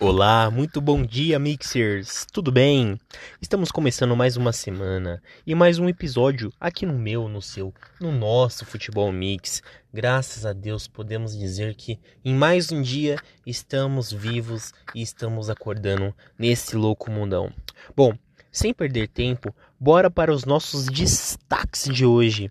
Olá, muito bom dia, Mixers! Tudo bem? Estamos começando mais uma semana e mais um episódio aqui no meu, no seu, no nosso Futebol Mix. Graças a Deus podemos dizer que em mais um dia estamos vivos e estamos acordando nesse louco mundão. Bom, sem perder tempo, bora para os nossos destaques de hoje.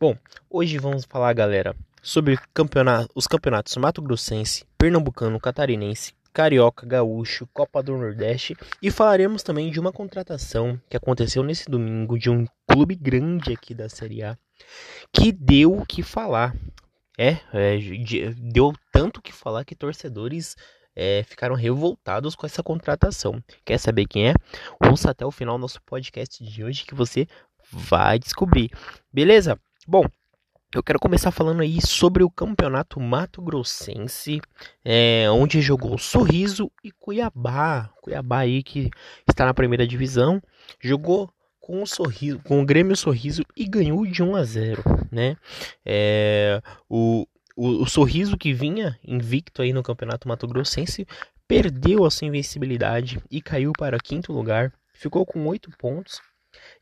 Bom, hoje vamos falar, galera, sobre campeonato, os campeonatos Mato Grossense, Pernambucano, Catarinense, Carioca, Gaúcho, Copa do Nordeste e falaremos também de uma contratação que aconteceu nesse domingo de um clube grande aqui da Série A que deu o que falar. É, é deu tanto que falar que torcedores é, ficaram revoltados com essa contratação. Quer saber quem é? Ouça até o final do nosso podcast de hoje que você vai descobrir. Beleza? Bom, eu quero começar falando aí sobre o campeonato Mato Grossense, é, onde jogou Sorriso e Cuiabá. Cuiabá aí que está na primeira divisão, jogou com o sorriso, com o Grêmio Sorriso e ganhou de 1 a 0, né? É, o, o, o Sorriso que vinha invicto aí no campeonato Mato Grossense perdeu a sua invencibilidade e caiu para quinto lugar, ficou com oito pontos.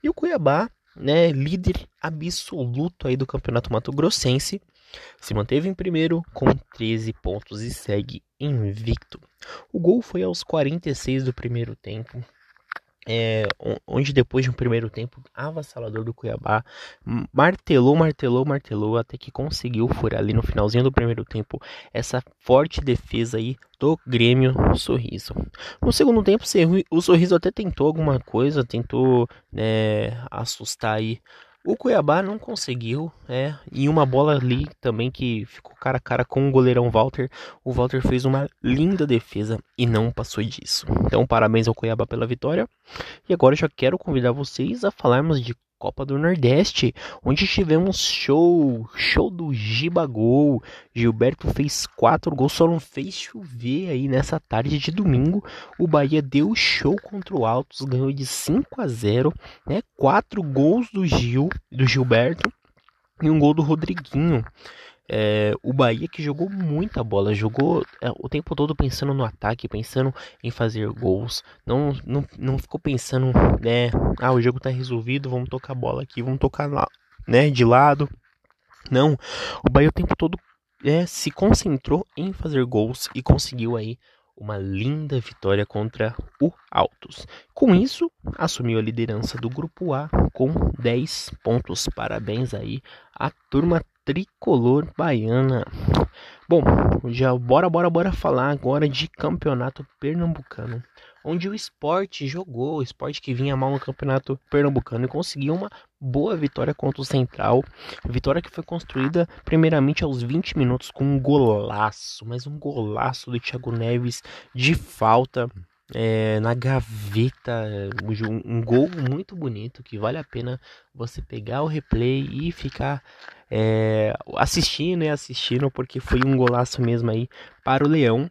E o Cuiabá né, líder absoluto aí do Campeonato Mato Grossense, se manteve em primeiro com 13 pontos e segue invicto. O gol foi aos 46 do primeiro tempo é, onde depois de um primeiro tempo avassalador do Cuiabá, martelou, martelou, martelou, até que conseguiu furar ali no finalzinho do primeiro tempo essa forte defesa aí do Grêmio Sorriso. No segundo tempo, o Sorriso até tentou alguma coisa, tentou né, assustar aí o Cuiabá não conseguiu, é, e uma bola ali também que ficou cara a cara com o goleirão Walter. O Walter fez uma linda defesa e não passou disso. Então, parabéns ao Cuiabá pela vitória. E agora já quero convidar vocês a falarmos de Copa do Nordeste, onde tivemos show, show do Gibagol. Gilberto fez quatro gols, só não fez chover aí nessa tarde de domingo. O Bahia deu show contra o Altos, ganhou de 5 a 0, né? Quatro gols do Gil, do Gilberto e um gol do Rodriguinho. É, o Bahia que jogou muita bola, jogou é, o tempo todo pensando no ataque, pensando em fazer gols. Não, não, não ficou pensando, né? Ah, o jogo tá resolvido, vamos tocar a bola aqui, vamos tocar lá, né? De lado. Não, o Bahia o tempo todo é, se concentrou em fazer gols e conseguiu aí uma linda vitória contra o Altos. Com isso, assumiu a liderança do grupo A com 10 pontos. Parabéns aí à turma tricolor baiana. Bom, já bora, bora, bora falar agora de campeonato pernambucano, onde o esporte jogou, o esporte que vinha mal no campeonato pernambucano e conseguiu uma boa vitória contra o Central. Vitória que foi construída primeiramente aos 20 minutos com um golaço, mas um golaço do Thiago Neves de falta é, na gaveta, um, gol muito bonito que vale a pena você pegar o replay e ficar é, assistindo e assistindo porque foi um golaço mesmo aí para o Leão,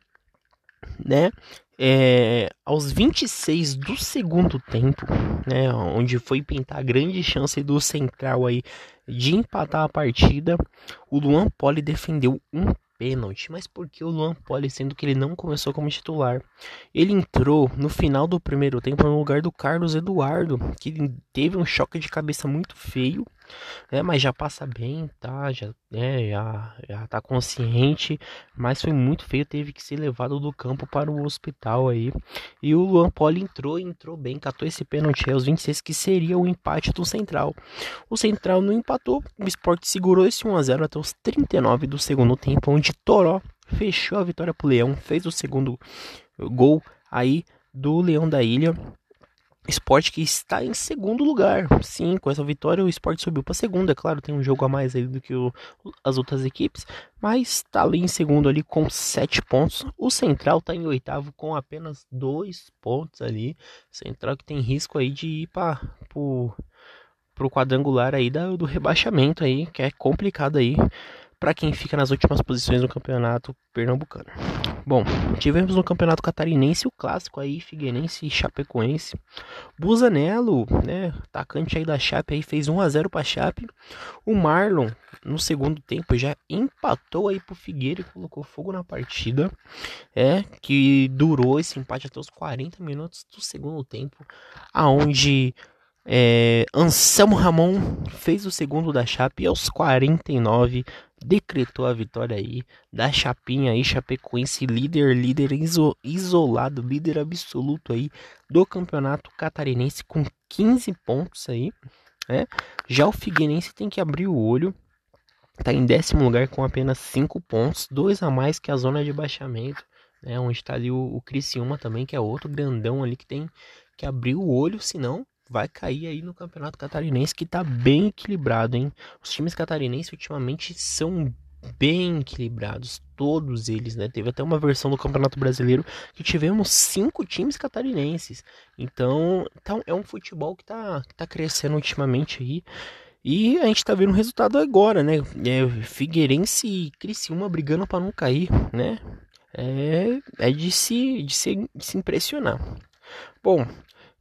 né? É, aos 26 do segundo tempo, né, onde foi pintar a grande chance do Central aí de empatar a partida, o Luan Poli defendeu um pênalti, mas por que o Luan Poli, sendo que ele não começou como titular? Ele entrou no final do primeiro tempo no lugar do Carlos Eduardo, que teve um choque de cabeça muito feio é, mas já passa bem, tá? Já, é, já, já tá consciente, mas foi muito feio, teve que ser levado do campo para o hospital aí. E o Luan Poli entrou, entrou bem, catou esse pênalti aos 26, que seria o empate do Central. O Central não empatou, o Sport segurou esse 1x0 até os 39 do segundo tempo, onde Toró fechou a vitória pro Leão, fez o segundo gol aí do Leão da Ilha. Esporte que está em segundo lugar. Sim, com essa vitória o esporte subiu para segundo. É claro, tem um jogo a mais aí do que o, as outras equipes, mas está ali em segundo ali com sete pontos. O Central está em oitavo com apenas dois pontos ali. Central que tem risco aí de ir para o quadrangular aí da, do rebaixamento aí, que é complicado aí para quem fica nas últimas posições no campeonato pernambucano. Bom, tivemos no campeonato catarinense o clássico aí, Figueirense e Chapecoense. Busanello, né, atacante aí da Chape aí fez 1 a 0 para Chape. O Marlon no segundo tempo já empatou aí pro Figueira e colocou fogo na partida. É, que durou esse empate até os 40 minutos do segundo tempo, aonde é, Anselmo Ramon fez o segundo da Chape e aos 49 decretou a vitória aí da Chapinha aí, Chapecoense líder, líder iso, isolado, líder absoluto aí do campeonato catarinense com 15 pontos aí, né? Já o Figueirense tem que abrir o olho, tá em décimo lugar com apenas 5 pontos, dois a mais que a zona de baixamento, né? Onde está ali o, o Criciúma também, que é outro grandão ali que tem que abrir o olho, senão vai cair aí no Campeonato Catarinense, que tá bem equilibrado, hein? Os times catarinenses ultimamente são bem equilibrados, todos eles, né? Teve até uma versão do Campeonato Brasileiro que tivemos cinco times catarinenses. Então, então é um futebol que tá, que tá crescendo ultimamente aí. E a gente tá vendo o resultado agora, né? É, Figueirense e Criciúma brigando para não cair, né? É, é de, se, de, se, de se impressionar. Bom,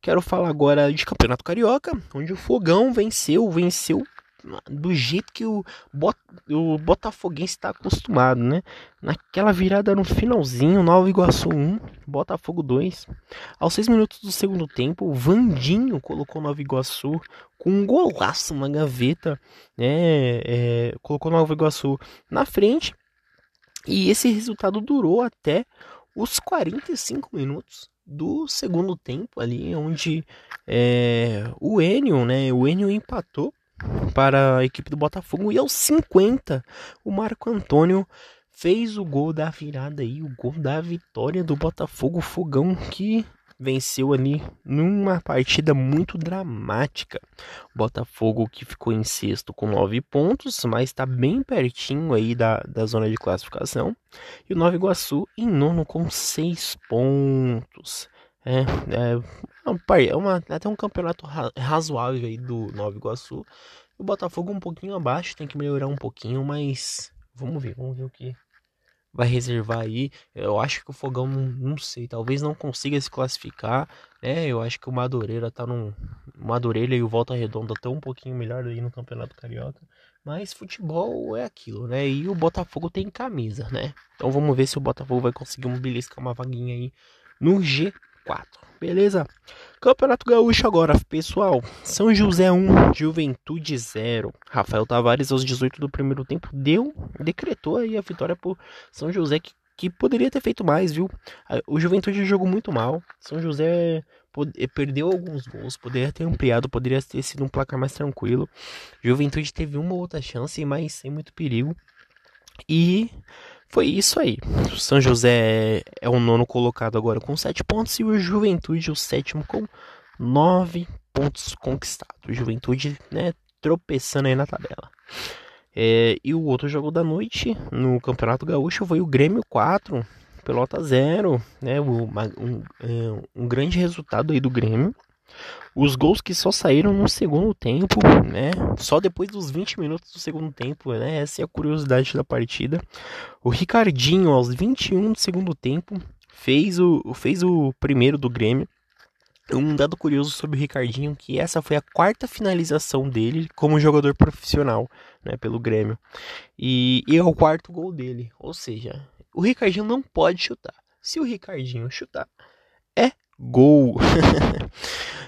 Quero falar agora de Campeonato Carioca, onde o Fogão venceu, venceu do jeito que o, Bot, o Botafoguense está acostumado, né? Naquela virada no finalzinho, Nova Iguaçu 1, Botafogo 2. Aos 6 minutos do segundo tempo, o Vandinho colocou Nova Iguaçu com um golaço, uma gaveta, né? É, colocou Nova Iguaçu na frente. E esse resultado durou até os 45 minutos do segundo tempo ali, onde é, o Enio, né, o Enio empatou para a equipe do Botafogo e aos 50 o Marco Antônio fez o gol da virada aí, o gol da vitória do Botafogo Fogão que venceu ali numa partida muito dramática. Botafogo que ficou em sexto com nove pontos, mas está bem pertinho aí da, da zona de classificação. E o Nova Iguaçu em nono com seis pontos. É, é, é uma, até um campeonato razoável aí do Nova Iguaçu. O Botafogo um pouquinho abaixo, tem que melhorar um pouquinho, mas vamos ver, vamos ver o que vai reservar aí. Eu acho que o Fogão, não sei, talvez não consiga se classificar, né? Eu acho que o Madureira tá num. Madureira e o Volta Redonda estão um pouquinho melhor aí no Campeonato Carioca. Mas futebol é aquilo, né? E o Botafogo tem camisa, né? Então vamos ver se o Botafogo vai conseguir um beliscar uma vaguinha aí no G4. Beleza? Campeonato Gaúcho agora, pessoal. São José 1, Juventude 0. Rafael Tavares, aos 18 do primeiro tempo, deu, decretou aí a vitória por São José, que, que poderia ter feito mais, viu? O Juventude jogou muito mal. São José eh, perdeu alguns gols, poderia ter ampliado, poderia ter sido um placar mais tranquilo. Juventude teve uma outra chance, mas sem muito perigo. E foi isso aí. O São José é o nono colocado agora com 7 pontos e o Juventude o sétimo com 9 pontos conquistados. O Juventude, né, tropeçando aí na tabela. É, e o outro jogo da noite no Campeonato Gaúcho foi o Grêmio 4, Pelota 0, né, um, é, um grande resultado aí do Grêmio. Os gols que só saíram no segundo tempo, né? Só depois dos 20 minutos do segundo tempo, né? Essa é a curiosidade da partida. O Ricardinho, aos 21 do segundo tempo, fez o, fez o primeiro do Grêmio. Um dado curioso sobre o Ricardinho que essa foi a quarta finalização dele como jogador profissional, né, pelo Grêmio. E, e é o quarto gol dele. Ou seja, o Ricardinho não pode chutar. Se o Ricardinho chutar, é gol.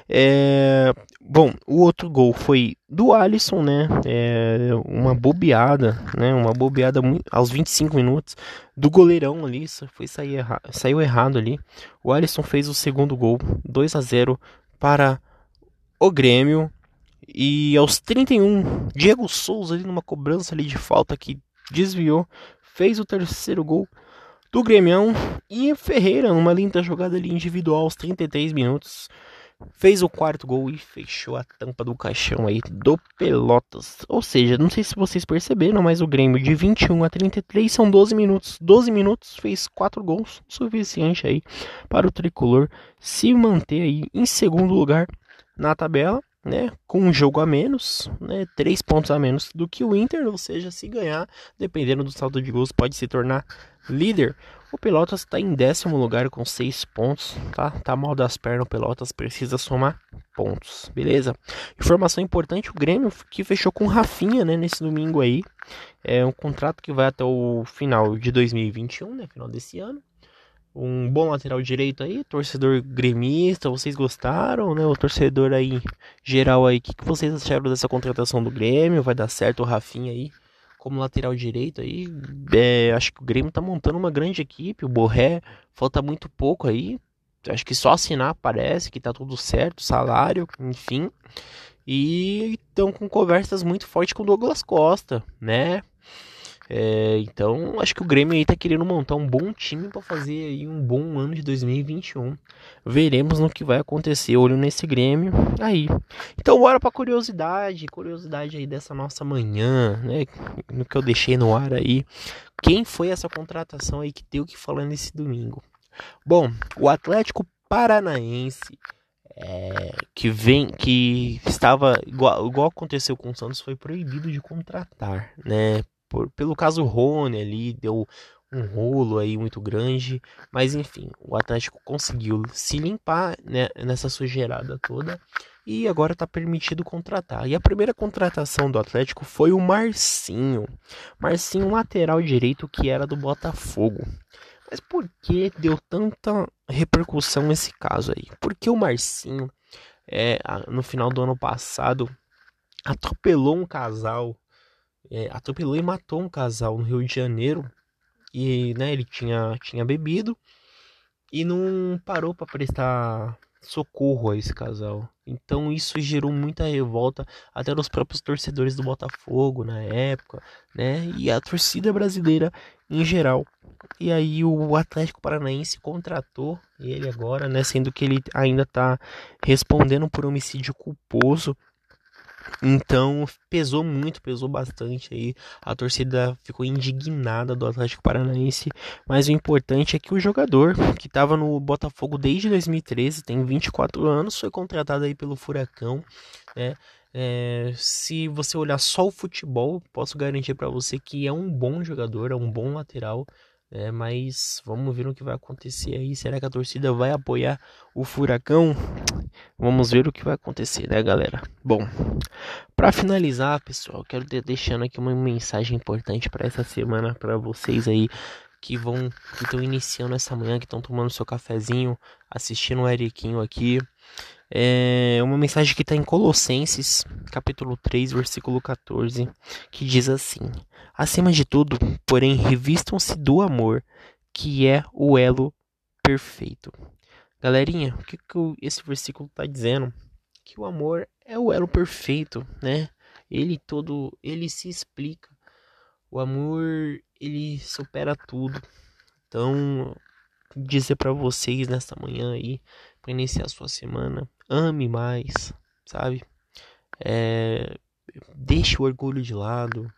é, bom, o outro gol foi do Alisson, né? É, uma bobeada, né? Uma bobeada aos 25 minutos do goleirão ali, foi sair erra, saiu errado ali. O Alisson fez o segundo gol, 2 a 0 para o Grêmio. E aos 31, Diego Souza ali numa cobrança ali de falta que desviou, fez o terceiro gol do Grêmio e Ferreira, numa linda jogada ali individual aos 33 minutos, fez o quarto gol e fechou a tampa do caixão aí do Pelotas. Ou seja, não sei se vocês perceberam, mas o Grêmio de 21 a 33 são 12 minutos. 12 minutos fez 4 gols, suficiente aí para o tricolor se manter aí em segundo lugar na tabela, né, com um jogo a menos, né, três pontos a menos do que o Inter, ou seja, se ganhar, dependendo do saldo de gols, pode se tornar líder. O Pelotas está em décimo lugar com seis pontos, tá? Tá mal das pernas, o Pelotas precisa somar pontos, beleza? Informação importante, o Grêmio que fechou com Rafinha, né, nesse domingo aí. É um contrato que vai até o final de 2021, né, final desse ano um bom lateral direito aí, torcedor gremista, vocês gostaram, né? O torcedor aí geral aí, o que, que vocês acharam dessa contratação do Grêmio? Vai dar certo o Rafinha aí como lateral direito aí? É, acho que o Grêmio tá montando uma grande equipe, o Borré falta muito pouco aí. Acho que só assinar parece que tá tudo certo, salário, enfim. E estão com conversas muito fortes com o Douglas Costa, né? É, então, acho que o Grêmio aí tá querendo montar um bom time para fazer aí um bom ano de 2021. Veremos no que vai acontecer, olho nesse Grêmio aí. Então, bora pra curiosidade, curiosidade aí dessa nossa manhã, né? No que eu deixei no ar aí. Quem foi essa contratação aí que deu que falar nesse domingo? Bom, o Atlético Paranaense é, que vem que estava igual, igual aconteceu com o Santos foi proibido de contratar, né? Por, pelo caso Rony ali, deu um rolo aí muito grande, mas enfim, o Atlético conseguiu se limpar né, nessa sujeirada toda e agora está permitido contratar. E a primeira contratação do Atlético foi o Marcinho, Marcinho lateral direito que era do Botafogo. Mas por que deu tanta repercussão esse caso aí? Porque o Marcinho, é, no final do ano passado, atropelou um casal é, atropelou e matou um casal no Rio de Janeiro. E né, ele tinha, tinha bebido e não parou para prestar socorro a esse casal. Então isso gerou muita revolta até nos próprios torcedores do Botafogo na época, né? E a torcida brasileira em geral. E aí o Atlético Paranaense contratou ele agora, né? Sendo que ele ainda está respondendo por homicídio culposo então pesou muito, pesou bastante aí. A torcida ficou indignada do Atlético Paranaense, mas o importante é que o jogador que estava no Botafogo desde 2013, tem 24 anos, foi contratado aí pelo Furacão, né? É, se você olhar só o futebol, posso garantir para você que é um bom jogador, é um bom lateral. É, mas vamos ver o que vai acontecer aí. Será que a torcida vai apoiar o Furacão? Vamos ver o que vai acontecer, né, galera? Bom, para finalizar, pessoal, quero ter deixando aqui uma mensagem importante para essa semana para vocês aí que vão que estão iniciando essa manhã, que estão tomando seu cafezinho, assistindo o Eriquinho aqui. É uma mensagem que está em Colossenses, capítulo 3, versículo 14, que diz assim: Acima de tudo, porém, revistam-se do amor, que é o elo perfeito. Galerinha, o que, que esse versículo está dizendo? Que o amor é o elo perfeito, né? Ele todo, ele se explica. O amor, ele supera tudo. Então, dizer para vocês nesta manhã aí, para iniciar a sua semana, ame mais, sabe? É, deixe o orgulho de lado.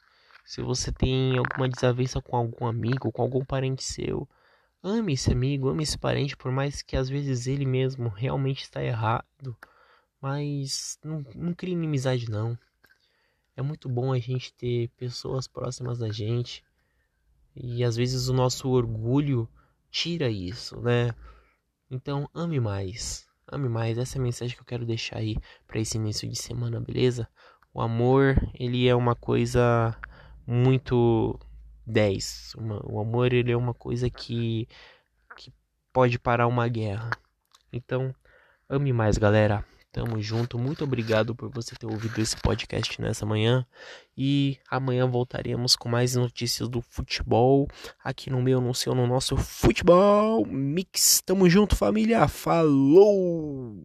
Se você tem alguma desavença com algum amigo, com algum parente seu, ame esse amigo, ame esse parente, por mais que às vezes ele mesmo realmente está errado. Mas não, não crie inimizade não. É muito bom a gente ter pessoas próximas da gente. E às vezes o nosso orgulho tira isso, né? Então ame mais. Ame mais, essa é a mensagem que eu quero deixar aí para esse início de semana, beleza? O amor, ele é uma coisa muito 10. Uma, o amor, ele é uma coisa que, que pode parar uma guerra. Então, ame mais, galera. Tamo junto. Muito obrigado por você ter ouvido esse podcast nessa manhã. E amanhã voltaremos com mais notícias do futebol. Aqui no meu, no seu, no nosso Futebol Mix. Tamo junto, família. Falou!